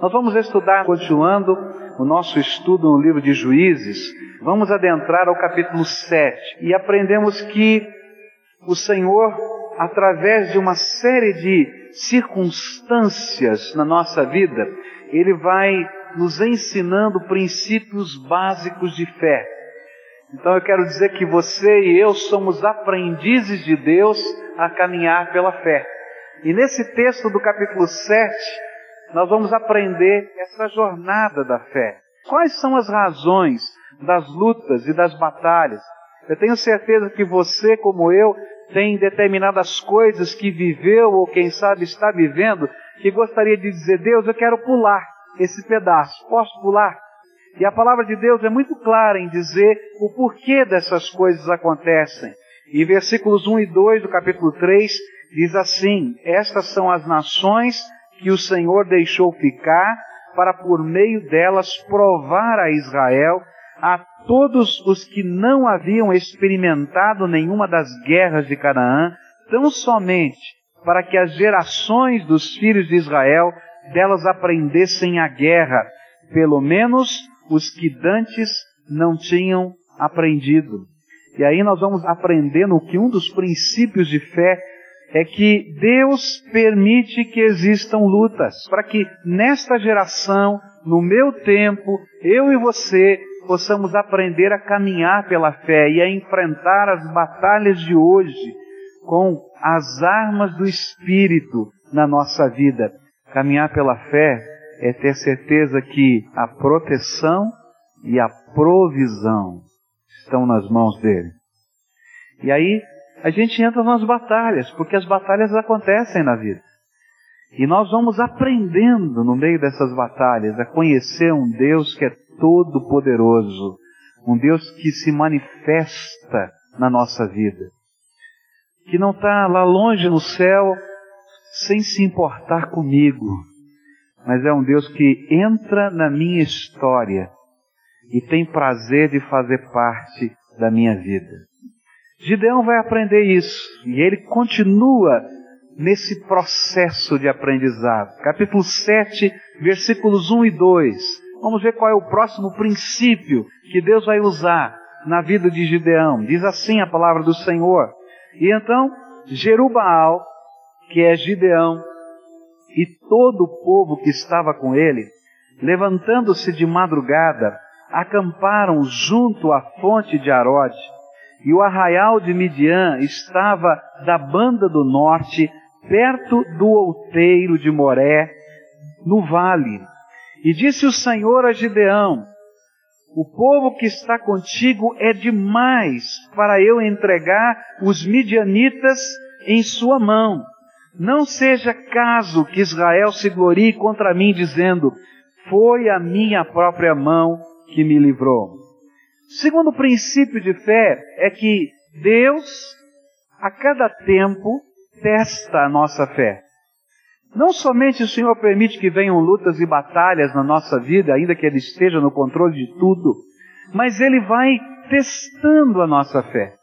Nós vamos estudar, continuando o nosso estudo no livro de Juízes, vamos adentrar ao capítulo 7 e aprendemos que o Senhor, através de uma série de circunstâncias na nossa vida, Ele vai nos ensinando princípios básicos de fé. Então eu quero dizer que você e eu somos aprendizes de Deus a caminhar pela fé. E nesse texto do capítulo 7, nós vamos aprender essa jornada da fé. Quais são as razões das lutas e das batalhas? Eu tenho certeza que você, como eu, tem determinadas coisas que viveu ou quem sabe está vivendo que gostaria de dizer: Deus, eu quero pular esse pedaço. Posso pular? E a palavra de Deus é muito clara em dizer o porquê dessas coisas acontecem. E versículos 1 e 2 do capítulo 3 diz assim: Estas são as nações que o Senhor deixou ficar para por meio delas provar a Israel, a todos os que não haviam experimentado nenhuma das guerras de Canaã, tão somente para que as gerações dos filhos de Israel delas aprendessem a guerra, pelo menos os que dantes não tinham aprendido. E aí nós vamos aprendendo que um dos princípios de fé é que Deus permite que existam lutas, para que nesta geração, no meu tempo, eu e você possamos aprender a caminhar pela fé e a enfrentar as batalhas de hoje com as armas do Espírito na nossa vida. Caminhar pela fé é ter certeza que a proteção e a provisão estão nas mãos dele. E aí a gente entra nas batalhas, porque as batalhas acontecem na vida. E nós vamos aprendendo no meio dessas batalhas a conhecer um Deus que é todo poderoso, um Deus que se manifesta na nossa vida, que não está lá longe no céu sem se importar comigo, mas é um Deus que entra na minha história e tem prazer de fazer parte da minha vida. Gideão vai aprender isso e ele continua nesse processo de aprendizado. Capítulo 7, versículos 1 e 2. Vamos ver qual é o próximo princípio que Deus vai usar na vida de Gideão. Diz assim a palavra do Senhor. E então, Jerubaal, que é Gideão, e todo o povo que estava com ele, levantando-se de madrugada, acamparam junto à fonte de Arode e o arraial de Midian estava da banda do norte, perto do outeiro de Moré, no vale. E disse o Senhor a Gideão: O povo que está contigo é demais para eu entregar os midianitas em sua mão. Não seja caso que Israel se glorie contra mim, dizendo: Foi a minha própria mão que me livrou. Segundo princípio de fé é que Deus, a cada tempo, testa a nossa fé. Não somente o Senhor permite que venham lutas e batalhas na nossa vida, ainda que Ele esteja no controle de tudo, mas Ele vai testando a nossa fé.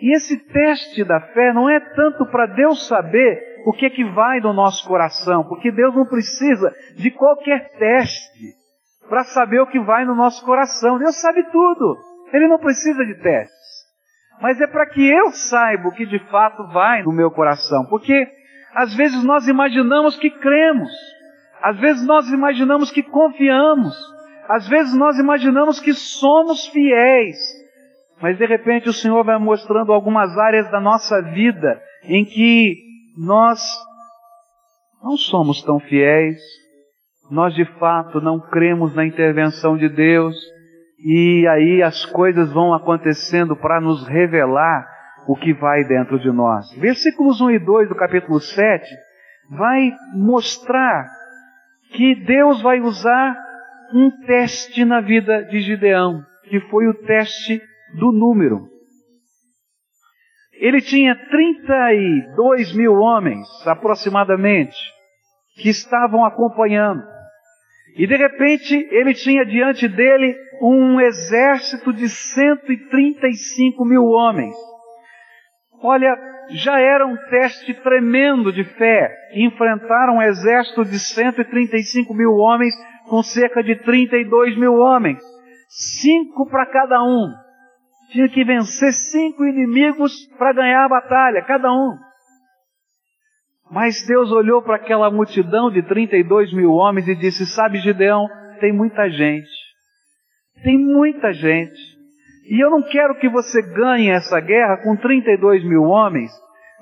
E esse teste da fé não é tanto para Deus saber o que é que vai no nosso coração, porque Deus não precisa de qualquer teste para saber o que vai no nosso coração. Deus sabe tudo. Ele não precisa de testes. Mas é para que eu saiba o que de fato vai no meu coração. Porque às vezes nós imaginamos que cremos. Às vezes nós imaginamos que confiamos. Às vezes nós imaginamos que somos fiéis. Mas de repente o Senhor vai mostrando algumas áreas da nossa vida em que nós não somos tão fiéis, nós de fato não cremos na intervenção de Deus, e aí as coisas vão acontecendo para nos revelar o que vai dentro de nós. Versículos 1 e 2 do capítulo 7 vai mostrar que Deus vai usar um teste na vida de Gideão, que foi o teste do número. Ele tinha 32 mil homens, aproximadamente, que estavam acompanhando. E de repente ele tinha diante dele um exército de 135 mil homens. Olha, já era um teste tremendo de fé. Enfrentaram um exército de 135 mil homens com cerca de 32 mil homens. Cinco para cada um. Tinha que vencer cinco inimigos para ganhar a batalha, cada um. Mas Deus olhou para aquela multidão de 32 mil homens e disse: Sabe, Gideão, tem muita gente. Tem muita gente. E eu não quero que você ganhe essa guerra com 32 mil homens,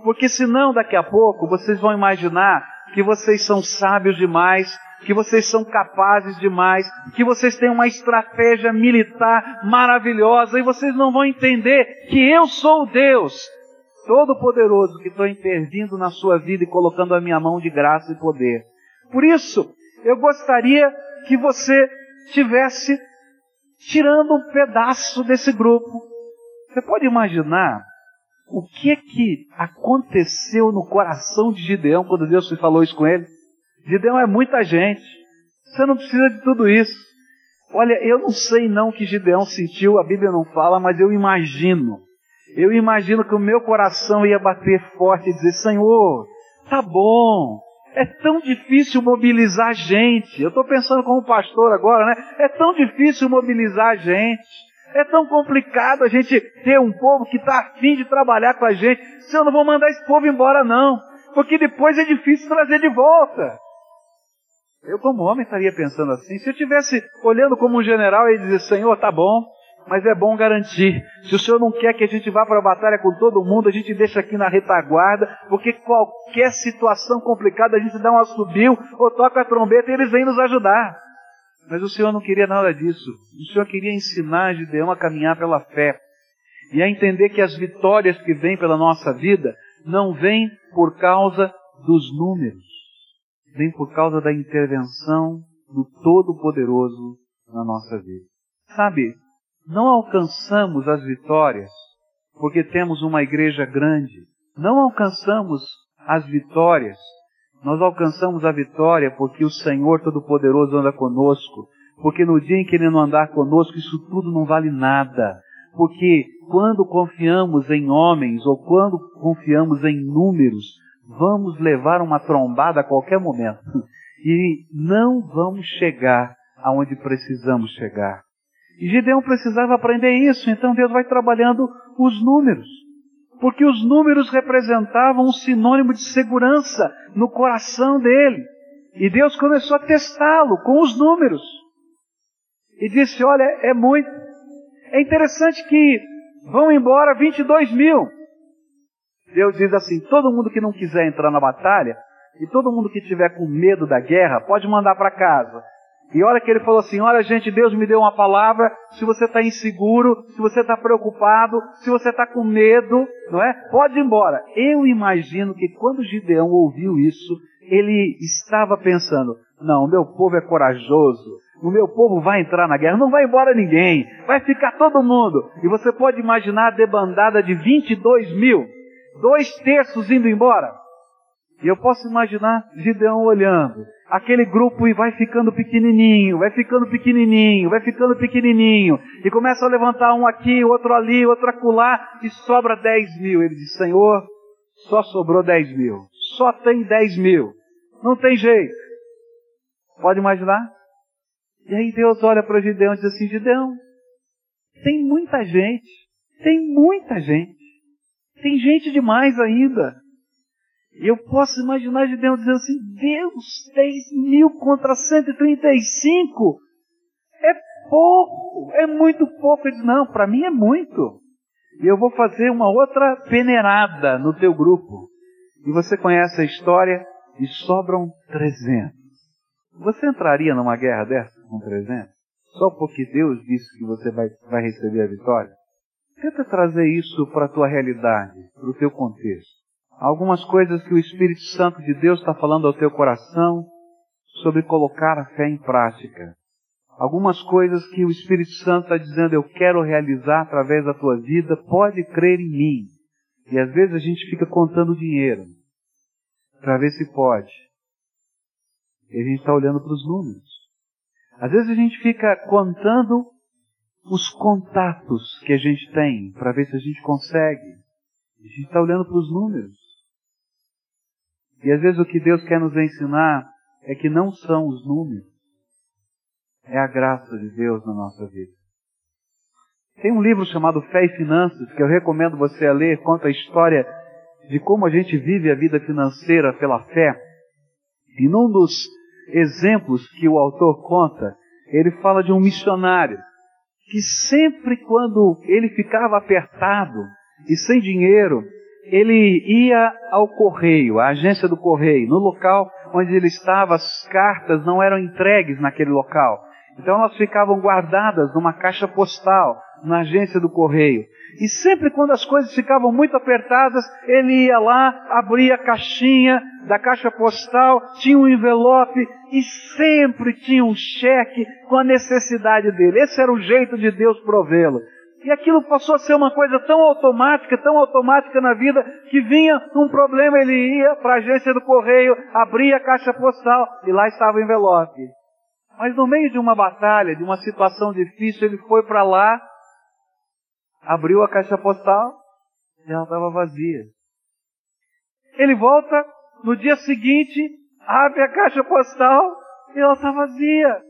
porque senão daqui a pouco vocês vão imaginar que vocês são sábios demais, que vocês são capazes demais, que vocês têm uma estratégia militar maravilhosa e vocês não vão entender que eu sou Deus Todo-Poderoso que estou intervindo na sua vida e colocando a minha mão de graça e poder. Por isso, eu gostaria que você tivesse tirando um pedaço desse grupo. Você pode imaginar o que é que aconteceu no coração de Gideão quando Deus falou isso com ele? Gideão é muita gente. Você não precisa de tudo isso. Olha, eu não sei não o que Gideão sentiu, a Bíblia não fala, mas eu imagino eu imagino que o meu coração ia bater forte e dizer: Senhor, tá bom, é tão difícil mobilizar gente. Eu estou pensando como pastor agora, né? É tão difícil mobilizar gente. É tão complicado a gente ter um povo que está afim de trabalhar com a gente. Se eu não vou mandar esse povo embora, não. Porque depois é difícil trazer de volta. Eu, como homem, estaria pensando assim. Se eu estivesse olhando como um general e dizer, Senhor, tá bom, mas é bom garantir. Se o Senhor não quer que a gente vá para a batalha com todo mundo, a gente deixa aqui na retaguarda, porque qualquer situação complicada a gente dá um assobio ou toca a trombeta e eles vêm nos ajudar. Mas o Senhor não queria nada disso. O Senhor queria ensinar Gideão a caminhar pela fé e a entender que as vitórias que vêm pela nossa vida não vêm por causa dos números, vêm por causa da intervenção do Todo-Poderoso na nossa vida. Sabe, não alcançamos as vitórias porque temos uma igreja grande. Não alcançamos as vitórias. Nós alcançamos a vitória porque o Senhor Todo-Poderoso anda conosco. Porque no dia em que Ele não andar conosco, isso tudo não vale nada. Porque quando confiamos em homens ou quando confiamos em números, vamos levar uma trombada a qualquer momento. E não vamos chegar aonde precisamos chegar. E Gideão precisava aprender isso, então Deus vai trabalhando os números. Porque os números representavam um sinônimo de segurança no coração dele. E Deus começou a testá-lo com os números. E disse: Olha, é muito. É interessante que vão embora 22 mil. Deus diz assim: todo mundo que não quiser entrar na batalha, e todo mundo que tiver com medo da guerra, pode mandar para casa. E olha que ele falou assim: olha, gente, Deus me deu uma palavra. Se você está inseguro, se você está preocupado, se você está com medo, não é? Pode ir embora. Eu imagino que quando Gideão ouviu isso, ele estava pensando: não, meu povo é corajoso. O meu povo vai entrar na guerra, não vai embora ninguém, vai ficar todo mundo. E você pode imaginar a debandada de 22 mil, dois terços indo embora. E eu posso imaginar Gideão olhando, aquele grupo e vai ficando pequenininho, vai ficando pequenininho, vai ficando pequenininho, e começa a levantar um aqui, outro ali, outro acolá, e sobra 10 mil. Ele diz, Senhor, só sobrou 10 mil, só tem 10 mil, não tem jeito. Pode imaginar? E aí Deus olha para Gideão e diz assim, Gideão, tem muita gente, tem muita gente, tem gente demais ainda. Eu posso imaginar de Deus dizendo assim: Deus, 10 mil contra 135 é pouco, é muito pouco. Ele diz: Não, para mim é muito. E eu vou fazer uma outra peneirada no teu grupo. E você conhece a história e sobram 300. Você entraria numa guerra dessa com 300? Só porque Deus disse que você vai, vai receber a vitória? Tenta trazer isso para a tua realidade, para o teu contexto algumas coisas que o Espírito Santo de Deus está falando ao teu coração sobre colocar a fé em prática. Algumas coisas que o Espírito Santo está dizendo, eu quero realizar através da tua vida, pode crer em mim. E às vezes a gente fica contando dinheiro para ver se pode. E a gente está olhando para os números. Às vezes a gente fica contando os contatos que a gente tem para ver se a gente consegue. A gente está olhando para os números. E às vezes o que Deus quer nos ensinar é que não são os números, é a graça de Deus na nossa vida. Tem um livro chamado Fé e Finanças que eu recomendo você a ler, conta a história de como a gente vive a vida financeira pela fé. E num dos exemplos que o autor conta, ele fala de um missionário que sempre quando ele ficava apertado e sem dinheiro, ele ia ao correio, à agência do correio, no local onde ele estava, as cartas não eram entregues naquele local. Então elas ficavam guardadas numa caixa postal, na agência do correio. E sempre quando as coisas ficavam muito apertadas, ele ia lá, abria a caixinha da caixa postal, tinha um envelope e sempre tinha um cheque com a necessidade dele. Esse era o jeito de Deus provê-lo. E aquilo passou a ser uma coisa tão automática, tão automática na vida, que vinha um problema, ele ia para a agência do correio, abria a caixa postal e lá estava o envelope. Mas no meio de uma batalha, de uma situação difícil, ele foi para lá, abriu a caixa postal e ela estava vazia. Ele volta no dia seguinte, abre a caixa postal e ela está vazia.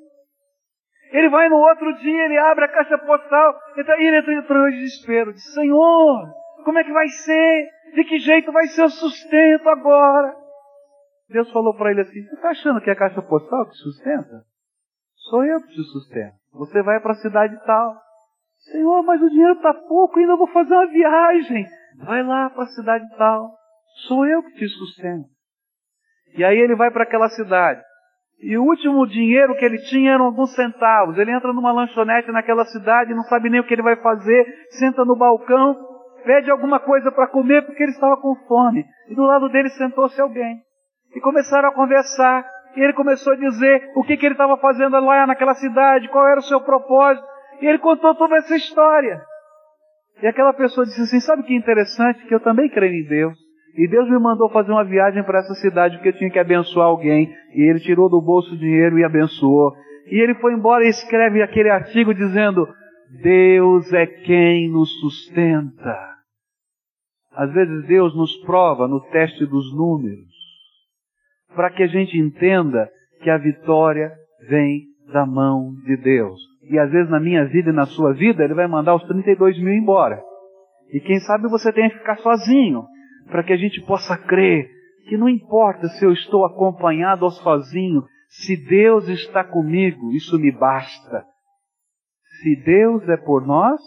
Ele vai no outro dia, ele abre a caixa postal e ele entra em desespero. Diz, Senhor, como é que vai ser? De que jeito vai ser o sustento agora? Deus falou para ele assim, você está achando que é a caixa postal que sustenta? Sou eu que te sustento. Você vai para a cidade tal. Senhor, mas o dinheiro está pouco, ainda vou fazer uma viagem. Vai lá para a cidade tal. Sou eu que te sustento. E aí ele vai para aquela cidade. E o último dinheiro que ele tinha eram alguns centavos. Ele entra numa lanchonete naquela cidade, não sabe nem o que ele vai fazer, senta no balcão, pede alguma coisa para comer porque ele estava com fome. E do lado dele sentou-se alguém. E começaram a conversar. E ele começou a dizer o que, que ele estava fazendo lá naquela cidade, qual era o seu propósito. E ele contou toda essa história. E aquela pessoa disse assim: Sabe que interessante? Que eu também creio em Deus. E Deus me mandou fazer uma viagem para essa cidade porque eu tinha que abençoar alguém. E ele tirou do bolso o dinheiro e abençoou. E ele foi embora e escreve aquele artigo dizendo: Deus é quem nos sustenta. Às vezes Deus nos prova no teste dos números, para que a gente entenda que a vitória vem da mão de Deus. E às vezes na minha vida e na sua vida, Ele vai mandar os 32 mil embora. E quem sabe você tenha que ficar sozinho, para que a gente possa crer que não importa se eu estou acompanhado ou sozinho, se Deus está comigo, isso me basta. Se Deus é por nós,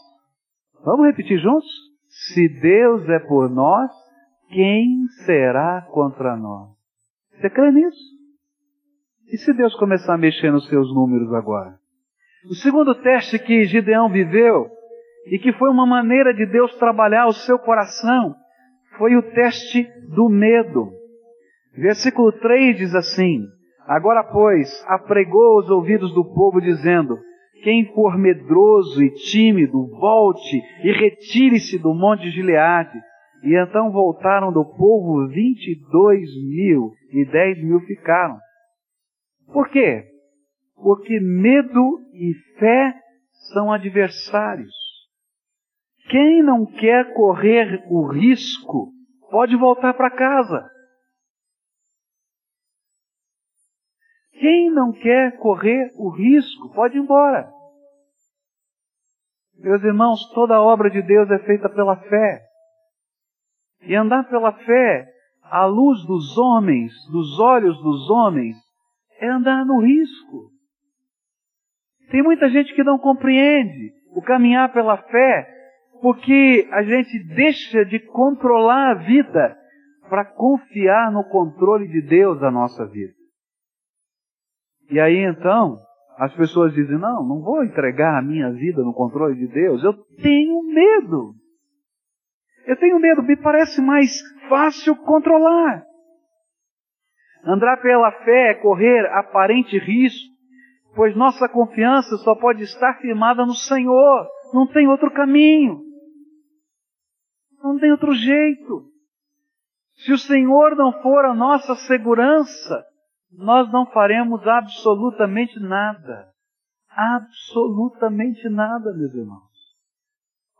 vamos repetir juntos? Se Deus é por nós, quem será contra nós? Você crê nisso? E se Deus começar a mexer nos seus números agora? O segundo teste que Gideão viveu, e que foi uma maneira de Deus trabalhar o seu coração, foi o teste do medo. Versículo 3 diz assim: Agora, pois, apregou os ouvidos do povo, dizendo: Quem for medroso e tímido, volte e retire-se do monte de Gileade. E então voltaram do povo vinte e dois mil, e dez mil ficaram. Por quê? Porque medo e fé são adversários. Quem não quer correr o risco pode voltar para casa. Quem não quer correr o risco pode ir embora. Meus irmãos, toda a obra de Deus é feita pela fé. E andar pela fé, à luz dos homens, dos olhos dos homens, é andar no risco. Tem muita gente que não compreende o caminhar pela fé, porque a gente deixa de controlar a vida para confiar no controle de Deus da nossa vida. E aí então, as pessoas dizem: Não, não vou entregar a minha vida no controle de Deus, eu tenho medo. Eu tenho medo, me parece mais fácil controlar. Andar pela fé é correr aparente risco, pois nossa confiança só pode estar firmada no Senhor, não tem outro caminho, não tem outro jeito. Se o Senhor não for a nossa segurança, nós não faremos absolutamente nada. Absolutamente nada, meus irmãos.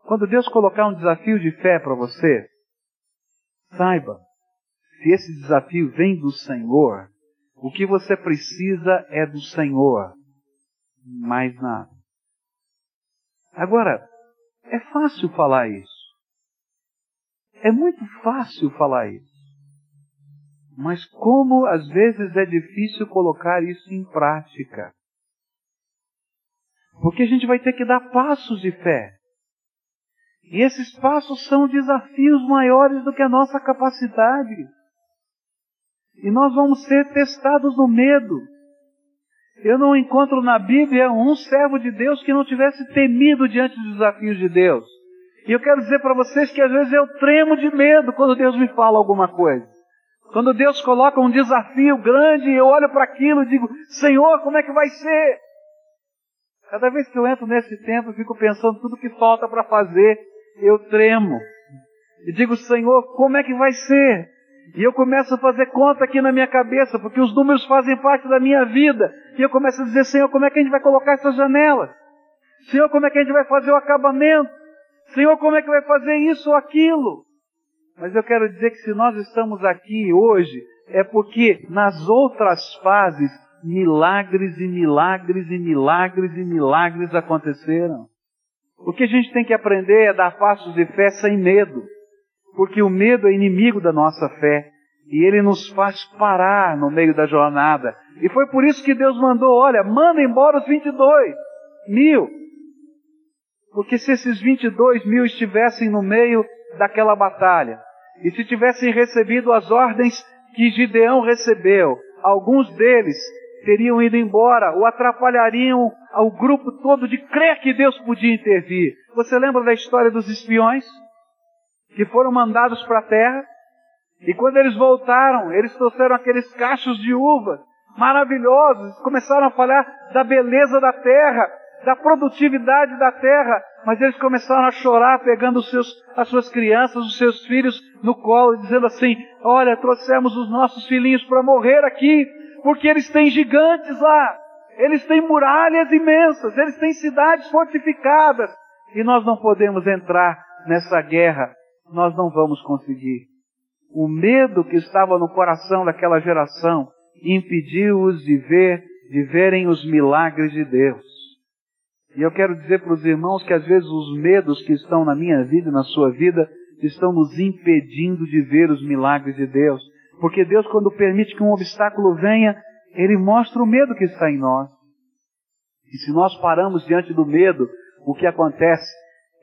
Quando Deus colocar um desafio de fé para você, Saiba, se esse desafio vem do Senhor, o que você precisa é do Senhor, mais nada. Agora, é fácil falar isso. É muito fácil falar isso. Mas como às vezes é difícil colocar isso em prática. Porque a gente vai ter que dar passos de fé. E esses passos são desafios maiores do que a nossa capacidade. E nós vamos ser testados no medo. Eu não encontro na Bíblia um servo de Deus que não tivesse temido diante dos desafios de Deus. E eu quero dizer para vocês que às vezes eu tremo de medo quando Deus me fala alguma coisa. Quando Deus coloca um desafio grande, eu olho para aquilo e digo: Senhor, como é que vai ser? Cada vez que eu entro nesse tempo, eu fico pensando tudo que falta para fazer, eu tremo. E digo: Senhor, como é que vai ser? E eu começo a fazer conta aqui na minha cabeça, porque os números fazem parte da minha vida. E eu começo a dizer: Senhor, como é que a gente vai colocar essas janelas? Senhor, como é que a gente vai fazer o acabamento? Senhor, como é que vai fazer isso ou aquilo? Mas eu quero dizer que se nós estamos aqui hoje, é porque nas outras fases, milagres e milagres e milagres e milagres aconteceram. O que a gente tem que aprender é dar passos de fé sem medo, porque o medo é inimigo da nossa fé e ele nos faz parar no meio da jornada. E foi por isso que Deus mandou: olha, manda embora os 22 mil. Porque se esses 22 mil estivessem no meio daquela batalha, e se tivessem recebido as ordens que Gideão recebeu, alguns deles teriam ido embora ou atrapalhariam ao grupo todo de crer que Deus podia intervir. Você lembra da história dos espiões que foram mandados para a terra? E quando eles voltaram, eles trouxeram aqueles cachos de uva maravilhosos, começaram a falar da beleza da terra, da produtividade da terra, mas eles começaram a chorar, pegando seus, as suas crianças, os seus filhos no colo, dizendo assim: Olha, trouxemos os nossos filhinhos para morrer aqui, porque eles têm gigantes lá, eles têm muralhas imensas, eles têm cidades fortificadas, e nós não podemos entrar nessa guerra, nós não vamos conseguir. O medo que estava no coração daquela geração impediu-os de ver, de verem os milagres de Deus. E eu quero dizer para os irmãos que às vezes os medos que estão na minha vida e na sua vida estão nos impedindo de ver os milagres de Deus. Porque Deus, quando permite que um obstáculo venha, Ele mostra o medo que está em nós. E se nós paramos diante do medo, o que acontece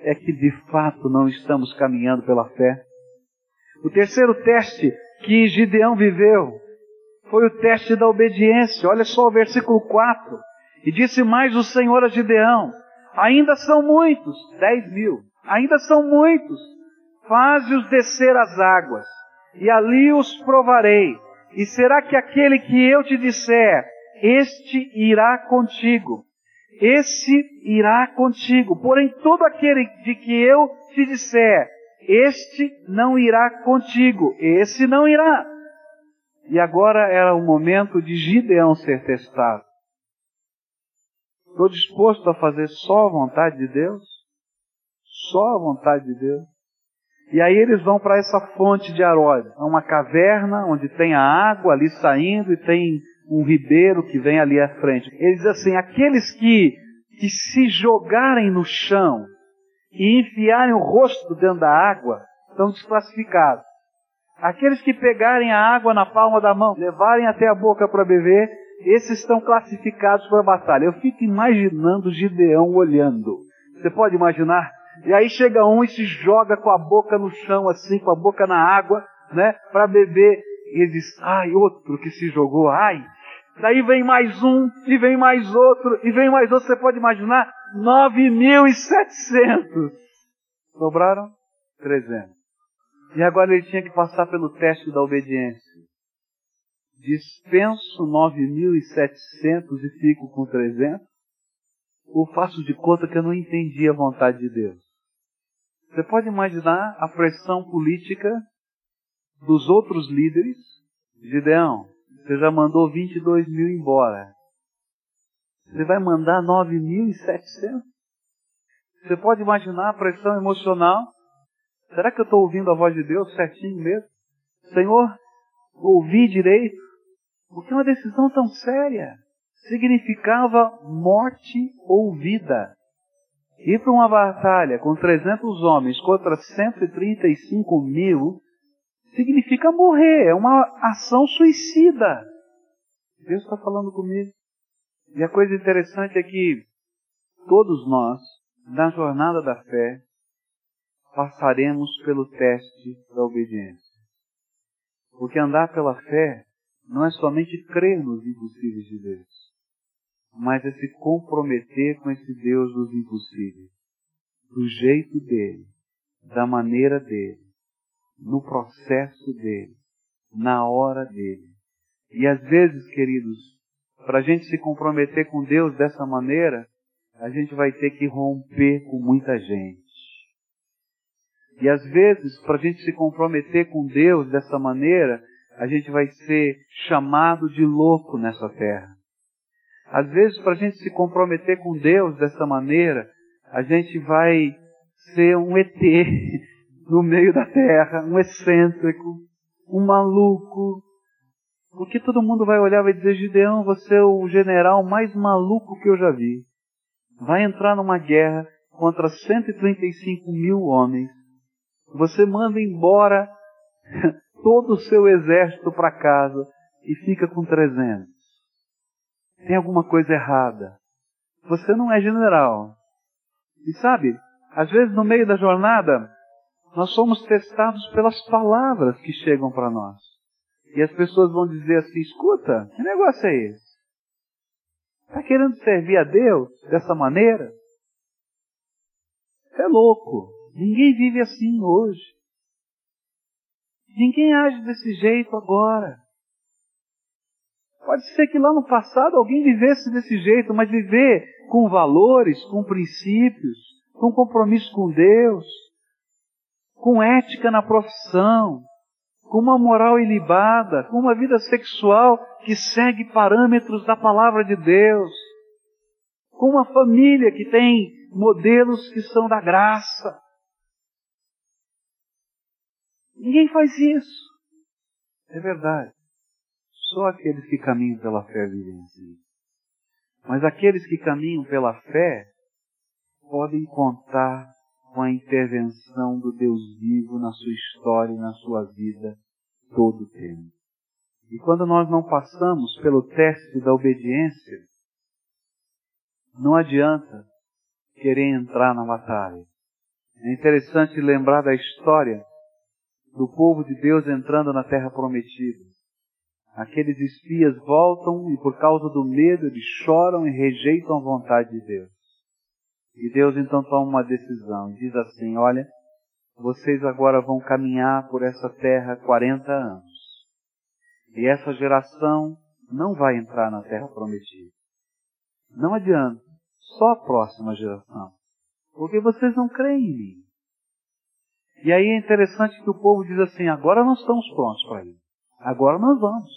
é que de fato não estamos caminhando pela fé. O terceiro teste que Gideão viveu foi o teste da obediência. Olha só o versículo 4. E disse mais o Senhor a Gideão: Ainda são muitos, dez mil, ainda são muitos. Faze-os descer as águas, e ali os provarei. E será que aquele que eu te disser, este irá contigo? Esse irá contigo. Porém, todo aquele de que eu te disser, este não irá contigo, esse não irá. E agora era o momento de Gideão ser testado. Estou disposto a fazer só a vontade de Deus? Só a vontade de Deus? E aí eles vão para essa fonte de Aróide, é uma caverna onde tem a água ali saindo e tem um ribeiro que vem ali à frente. Eles assim, aqueles que, que se jogarem no chão e enfiarem o rosto dentro da água, estão desclassificados. Aqueles que pegarem a água na palma da mão, levarem até a boca para beber, esses estão classificados para a batalha. Eu fico imaginando Gideão olhando. Você pode imaginar? E aí chega um e se joga com a boca no chão, assim, com a boca na água, né, para beber. E ele diz, ai, outro que se jogou, ai. Daí vem mais um, e vem mais outro, e vem mais outro. Você pode imaginar? 9.700. Sobraram 300. E agora ele tinha que passar pelo teste da obediência dispenso 9.700 e fico com 300? Ou faço de conta que eu não entendi a vontade de Deus? Você pode imaginar a pressão política dos outros líderes? Gideão, você já mandou 22 mil embora. Você vai mandar 9.700? Você pode imaginar a pressão emocional? Será que eu estou ouvindo a voz de Deus certinho mesmo? Senhor, ouvi direito, porque uma decisão tão séria significava morte ou vida. Ir para uma batalha com 300 homens contra 135 mil significa morrer, é uma ação suicida. Deus está falando comigo. E a coisa interessante é que todos nós, na jornada da fé, passaremos pelo teste da obediência. Porque andar pela fé não é somente crer nos impossíveis de Deus, mas é se comprometer com esse Deus dos impossíveis, do jeito dele, da maneira dele, no processo dele, na hora dele. E às vezes, queridos, para a gente se comprometer com Deus dessa maneira, a gente vai ter que romper com muita gente. E às vezes, para a gente se comprometer com Deus dessa maneira, a gente vai ser chamado de louco nessa terra. Às vezes, para a gente se comprometer com Deus dessa maneira, a gente vai ser um ET no meio da terra, um excêntrico, um maluco. Porque todo mundo vai olhar e vai dizer, Gideão, você é o general mais maluco que eu já vi. Vai entrar numa guerra contra 135 mil homens. Você manda embora todo o seu exército para casa e fica com 300. Tem alguma coisa errada. Você não é general. E sabe, às vezes no meio da jornada, nós somos testados pelas palavras que chegam para nós. E as pessoas vão dizer assim: escuta, que negócio é esse? Está querendo servir a Deus dessa maneira? É louco. Ninguém vive assim hoje. Ninguém age desse jeito agora. Pode ser que lá no passado alguém vivesse desse jeito, mas viver com valores, com princípios, com compromisso com Deus, com ética na profissão, com uma moral ilibada, com uma vida sexual que segue parâmetros da palavra de Deus, com uma família que tem modelos que são da graça. Ninguém faz isso. É verdade. Só aqueles que caminham pela fé vivem assim. Mas aqueles que caminham pela fé podem contar com a intervenção do Deus vivo na sua história e na sua vida todo o tempo. E quando nós não passamos pelo teste da obediência, não adianta querer entrar na batalha. É interessante lembrar da história do povo de Deus entrando na terra prometida. Aqueles espias voltam e por causa do medo eles choram e rejeitam a vontade de Deus. E Deus então toma uma decisão e diz assim: Olha, vocês agora vão caminhar por essa terra 40 anos. E essa geração não vai entrar na terra prometida. Não adianta, só a próxima geração. Porque vocês não creem em mim. E aí é interessante que o povo diz assim: agora nós estamos prontos para ir. Agora nós vamos.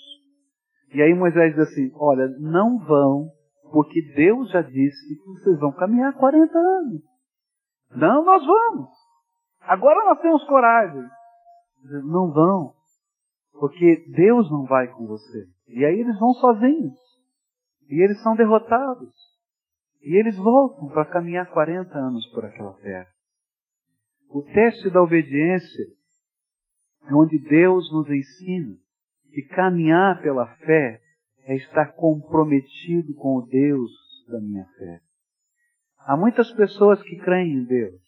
E aí Moisés diz assim: olha, não vão, porque Deus já disse que vocês vão caminhar 40 anos. Não, nós vamos. Agora nós temos coragem. Não vão, porque Deus não vai com você. E aí eles vão sozinhos. E eles são derrotados. E eles voltam para caminhar 40 anos por aquela terra. O teste da obediência é onde Deus nos ensina que caminhar pela fé é estar comprometido com o Deus da minha fé. Há muitas pessoas que creem em Deus.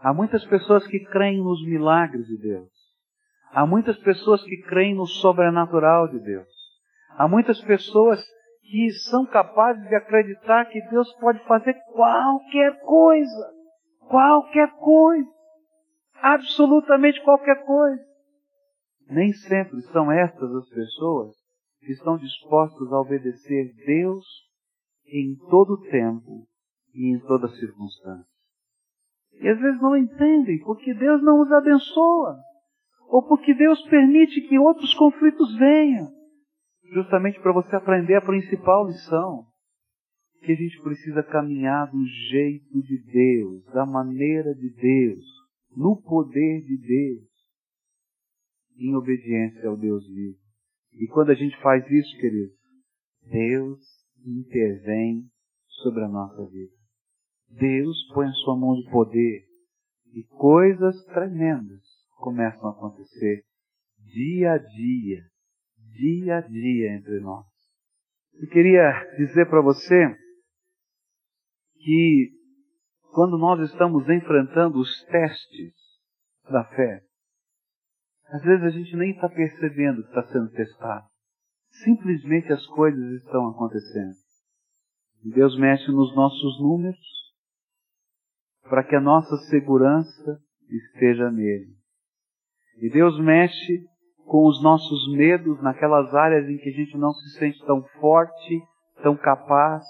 Há muitas pessoas que creem nos milagres de Deus. Há muitas pessoas que creem no sobrenatural de Deus. Há muitas pessoas que são capazes de acreditar que Deus pode fazer qualquer coisa. Qualquer coisa. Absolutamente qualquer coisa. Nem sempre são estas as pessoas que estão dispostas a obedecer Deus em todo tempo e em toda circunstância. E às vezes não entendem porque Deus não os abençoa, ou porque Deus permite que outros conflitos venham, justamente para você aprender a principal lição que a gente precisa caminhar do jeito de Deus, da maneira de Deus, no poder de Deus. em obediência ao Deus vivo. E quando a gente faz isso, querido, Deus intervém sobre a nossa vida. Deus põe a sua mão de poder e coisas tremendas começam a acontecer dia a dia, dia a dia entre nós. Eu queria dizer para você que quando nós estamos enfrentando os testes da fé, às vezes a gente nem está percebendo que está sendo testado. Simplesmente as coisas estão acontecendo. Deus mexe nos nossos números para que a nossa segurança esteja nele. E Deus mexe com os nossos medos naquelas áreas em que a gente não se sente tão forte, tão capaz,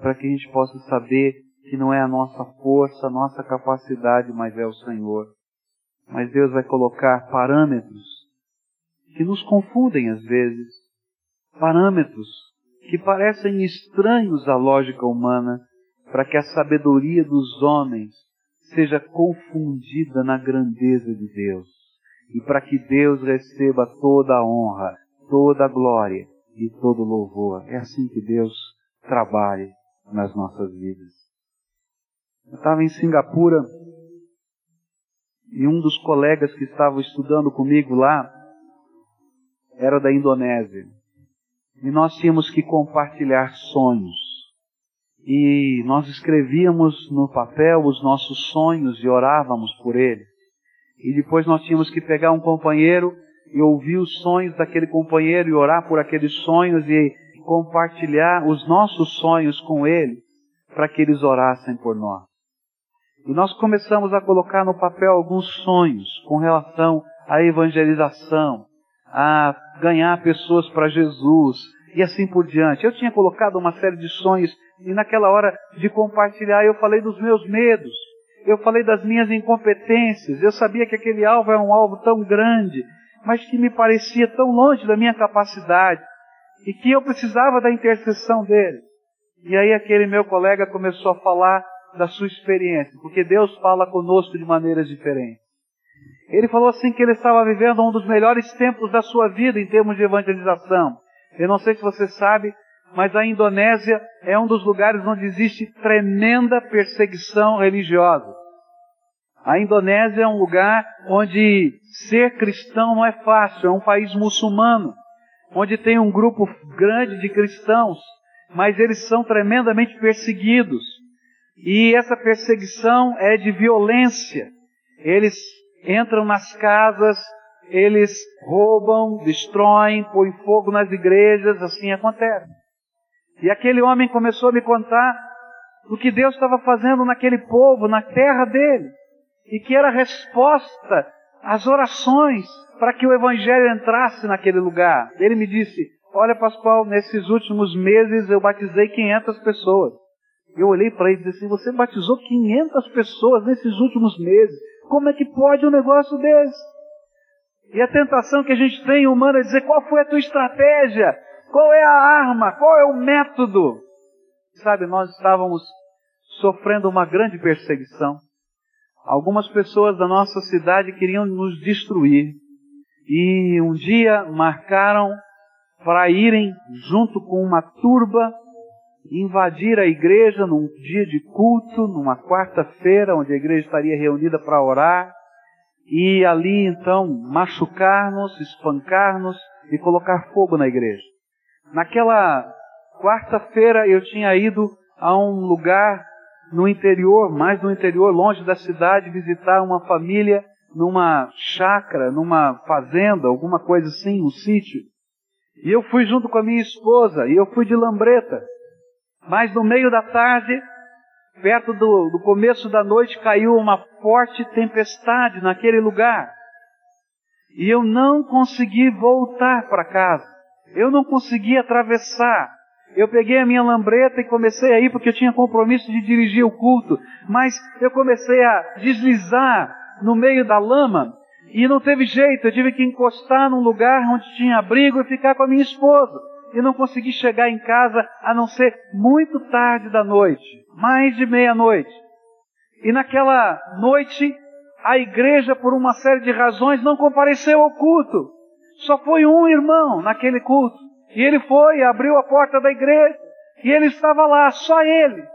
para que a gente possa saber que não é a nossa força, a nossa capacidade, mas é o Senhor. Mas Deus vai colocar parâmetros que nos confundem às vezes, parâmetros que parecem estranhos à lógica humana, para que a sabedoria dos homens seja confundida na grandeza de Deus e para que Deus receba toda a honra, toda a glória e todo o louvor. É assim que Deus trabalha nas nossas vidas. Eu estava em Singapura e um dos colegas que estavam estudando comigo lá era da Indonésia. E nós tínhamos que compartilhar sonhos. E nós escrevíamos no papel os nossos sonhos e orávamos por eles. E depois nós tínhamos que pegar um companheiro e ouvir os sonhos daquele companheiro e orar por aqueles sonhos e compartilhar os nossos sonhos com ele para que eles orassem por nós. E nós começamos a colocar no papel alguns sonhos com relação à evangelização, a ganhar pessoas para Jesus e assim por diante. Eu tinha colocado uma série de sonhos e naquela hora de compartilhar eu falei dos meus medos, eu falei das minhas incompetências, eu sabia que aquele alvo era um alvo tão grande, mas que me parecia tão longe da minha capacidade e que eu precisava da intercessão dele. E aí aquele meu colega começou a falar da sua experiência, porque Deus fala conosco de maneiras diferentes. Ele falou assim que ele estava vivendo um dos melhores tempos da sua vida em termos de evangelização. Eu não sei se você sabe, mas a Indonésia é um dos lugares onde existe tremenda perseguição religiosa. A Indonésia é um lugar onde ser cristão não é fácil, é um país muçulmano, onde tem um grupo grande de cristãos, mas eles são tremendamente perseguidos. E essa perseguição é de violência. Eles entram nas casas, eles roubam, destroem, põem fogo nas igrejas, assim acontece. E aquele homem começou a me contar o que Deus estava fazendo naquele povo, na terra dele, e que era resposta às orações para que o Evangelho entrasse naquele lugar. Ele me disse: Olha, Pascoal, nesses últimos meses eu batizei 500 pessoas. Eu olhei para ele e disse assim: Você batizou 500 pessoas nesses últimos meses. Como é que pode um negócio desse? E a tentação que a gente tem humana é dizer: Qual foi a tua estratégia? Qual é a arma? Qual é o método? Sabe, nós estávamos sofrendo uma grande perseguição. Algumas pessoas da nossa cidade queriam nos destruir. E um dia marcaram para irem junto com uma turba invadir a igreja num dia de culto, numa quarta-feira, onde a igreja estaria reunida para orar, e ali então machucar-nos, espancar-nos e colocar fogo na igreja. Naquela quarta-feira eu tinha ido a um lugar no interior, mais no interior, longe da cidade, visitar uma família numa chácara, numa fazenda, alguma coisa assim, um sítio. E eu fui junto com a minha esposa, e eu fui de lambreta. Mas no meio da tarde, perto do, do começo da noite, caiu uma forte tempestade naquele lugar. E eu não consegui voltar para casa. Eu não conseguia atravessar. Eu peguei a minha lambreta e comecei a ir porque eu tinha compromisso de dirigir o culto, mas eu comecei a deslizar no meio da lama e não teve jeito, eu tive que encostar num lugar onde tinha abrigo e ficar com a minha esposa. E não consegui chegar em casa a não ser muito tarde da noite, mais de meia-noite. E naquela noite a igreja, por uma série de razões, não compareceu ao culto. Só foi um irmão naquele culto. E ele foi, abriu a porta da igreja, e ele estava lá, só ele.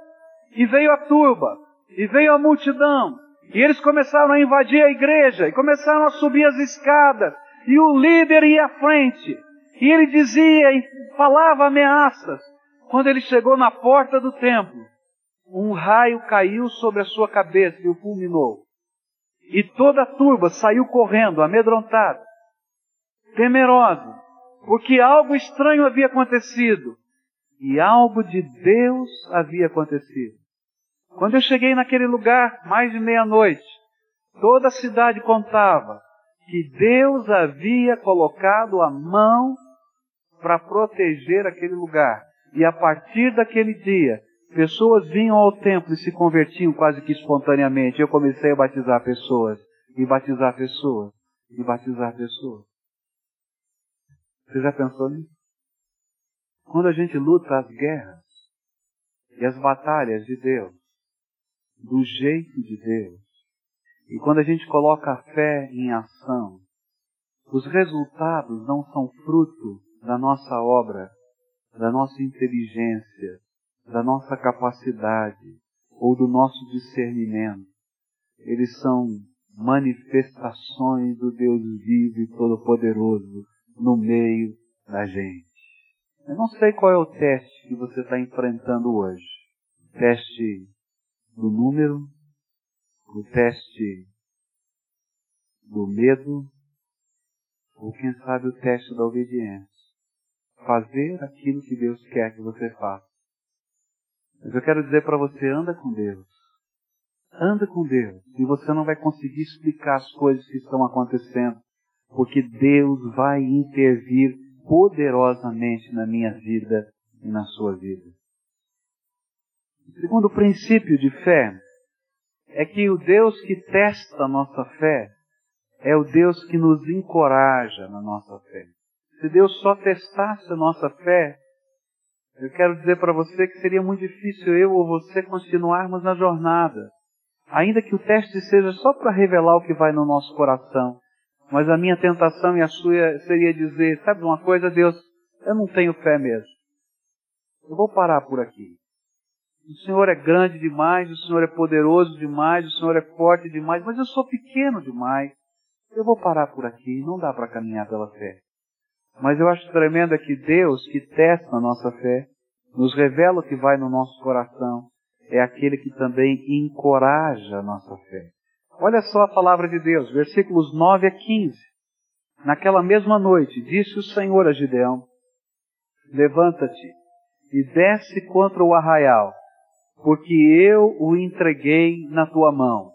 E veio a turba, e veio a multidão, e eles começaram a invadir a igreja, e começaram a subir as escadas, e o líder ia à frente, e ele dizia e falava ameaças. Quando ele chegou na porta do templo, um raio caiu sobre a sua cabeça e o fulminou. E toda a turba saiu correndo, amedrontada, temerosa, porque algo estranho havia acontecido. E algo de Deus havia acontecido. Quando eu cheguei naquele lugar, mais de meia-noite, toda a cidade contava que Deus havia colocado a mão para proteger aquele lugar. E a partir daquele dia, pessoas vinham ao templo e se convertiam quase que espontaneamente. Eu comecei a batizar pessoas, e batizar pessoas, e batizar pessoas. Você já pensou nisso? Quando a gente luta as guerras e as batalhas de Deus, do jeito de Deus, e quando a gente coloca a fé em ação, os resultados não são fruto da nossa obra, da nossa inteligência, da nossa capacidade ou do nosso discernimento. Eles são manifestações do Deus vivo e todo-poderoso no meio da gente. Eu não sei qual é o teste que você está enfrentando hoje. Teste do número, o teste do medo, ou quem sabe o teste da obediência. Fazer aquilo que Deus quer que você faça. Mas eu quero dizer para você, anda com Deus. Anda com Deus. E você não vai conseguir explicar as coisas que estão acontecendo. Porque Deus vai intervir poderosamente na minha vida e na sua vida. O segundo princípio de fé é que o Deus que testa a nossa fé é o Deus que nos encoraja na nossa fé. Se Deus só testasse a nossa fé, eu quero dizer para você que seria muito difícil eu ou você continuarmos na jornada. Ainda que o teste seja só para revelar o que vai no nosso coração. Mas a minha tentação e a sua seria dizer, sabe uma coisa, Deus, eu não tenho fé mesmo. Eu vou parar por aqui. O Senhor é grande demais, o Senhor é poderoso demais, o Senhor é forte demais, mas eu sou pequeno demais. Eu vou parar por aqui, não dá para caminhar pela fé. Mas eu acho tremendo é que Deus, que testa a nossa fé, nos revela o que vai no nosso coração, é aquele que também encoraja a nossa fé. Olha só a palavra de Deus, versículos 9 a 15. Naquela mesma noite, disse o Senhor a Gideão: Levanta-te e desce contra o arraial, porque eu o entreguei na tua mão.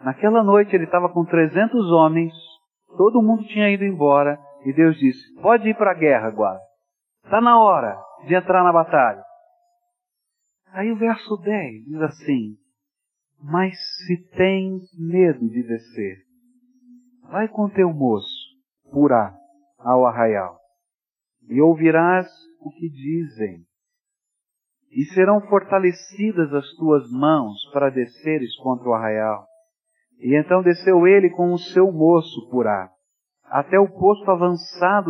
Naquela noite ele estava com 300 homens, todo mundo tinha ido embora, e Deus disse: Pode ir para a guerra agora. Está na hora de entrar na batalha. Aí o verso 10 diz assim: Mas se tens medo de descer, vai com teu moço, purá, ao arraial, e ouvirás o que dizem e serão fortalecidas as tuas mãos para desceres contra o arraial. E então desceu ele com o seu moço por ar, até o posto avançado